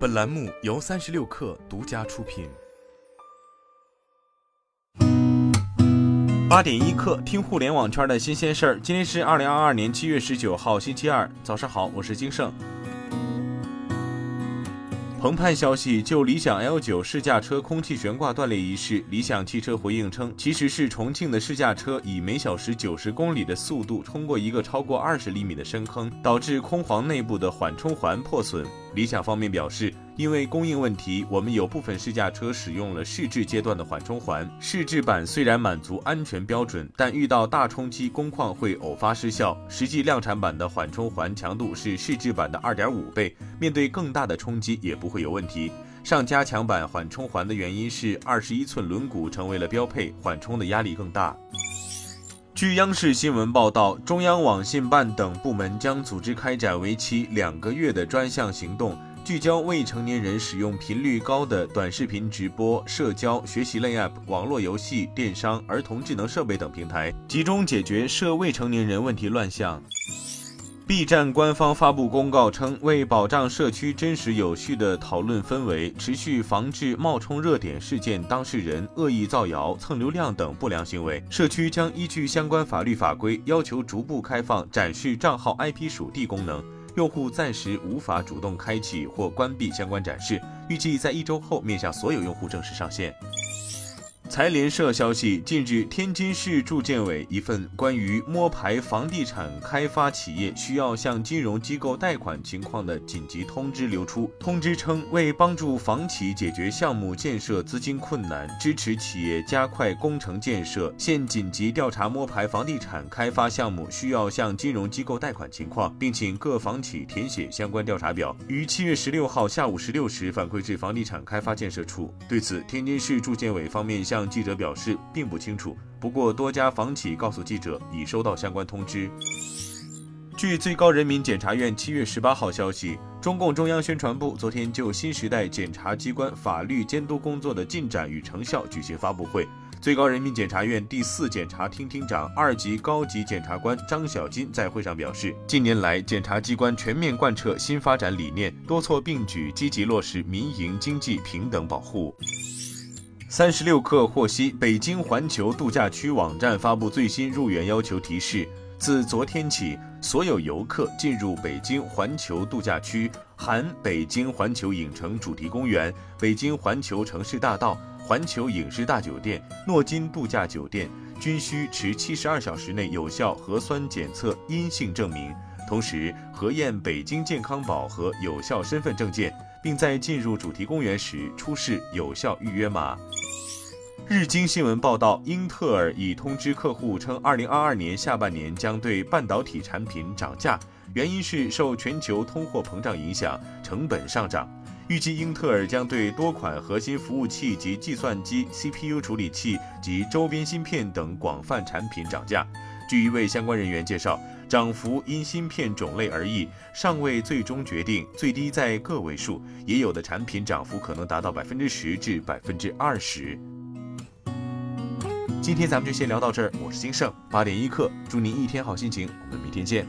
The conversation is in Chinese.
本栏目由三十六氪独家出品。八点一刻，听互联网圈的新鲜事儿。今天是二零二二年七月十九号，星期二，早上好，我是金盛。澎湃消息，就理想 L 九试驾车空气悬挂断裂一事，理想汽车回应称，其实是重庆的试驾车以每小时九十公里的速度冲过一个超过二十厘米的深坑，导致空簧内部的缓冲环破损。理想方面表示，因为供应问题，我们有部分试驾车使用了试制阶段的缓冲环。试制版虽然满足安全标准，但遇到大冲击工况会偶发失效。实际量产版的缓冲环强度是试制版的二点五倍，面对更大的冲击也不会有问题。上加强版缓冲环的原因是二十一寸轮毂成为了标配，缓冲的压力更大。据央视新闻报道，中央网信办等部门将组织开展为期两个月的专项行动，聚焦未成年人使用频率高的短视频直播、社交、学习类 App、网络游戏、电商、儿童智能设备等平台，集中解决涉未成年人问题乱象。B 站官方发布公告称，为保障社区真实有序的讨论氛围，持续防治冒充热点事件当事人恶意造谣、蹭流量等不良行为，社区将依据相关法律法规，要求逐步开放展示账号 IP 属地功能，用户暂时无法主动开启或关闭相关展示，预计在一周后面向所有用户正式上线。财联社消息，近日，天津市住建委一份关于摸排房地产开发企业需要向金融机构贷款情况的紧急通知流出。通知称，为帮助房企解决项目建设资金困难，支持企业加快工程建设，现紧急调查摸排房地产开发项目需要向金融机构贷款情况，并请各房企填写相关调查表，于七月十六号下午十六时反馈至房地产开发建设处。对此，天津市住建委方面向记者表示并不清楚，不过多家房企告诉记者已收到相关通知。据最高人民检察院七月十八号消息，中共中央宣传部昨天就新时代检察机关法律监督工作的进展与成效举行发布会。最高人民检察院第四检察厅厅长、二级高级检察官张小金在会上表示，近年来，检察机关全面贯彻新发展理念，多措并举，积极落实民营经济平等保护。三十六氪获悉，北京环球度假区网站发布最新入园要求提示：自昨天起，所有游客进入北京环球度假区（含北京环球影城主题公园、北京环球城市大道、环球影视大酒店、诺金度假酒店）均需持七十二小时内有效核酸检测阴性证明，同时核验北京健康宝和有效身份证件。并在进入主题公园时出示有效预约码。日经新闻报道，英特尔已通知客户称，二零二二年下半年将对半导体产品涨价，原因是受全球通货膨胀影响，成本上涨。预计英特尔将对多款核心服务器及计算机 CPU 处理器及周边芯片等广泛产品涨价。据一位相关人员介绍。涨幅因芯片种类而异，尚未最终决定，最低在个位数，也有的产品涨幅可能达到百分之十至百分之二十。今天咱们就先聊到这儿，我是金盛八点一刻，祝您一天好心情，我们明天见。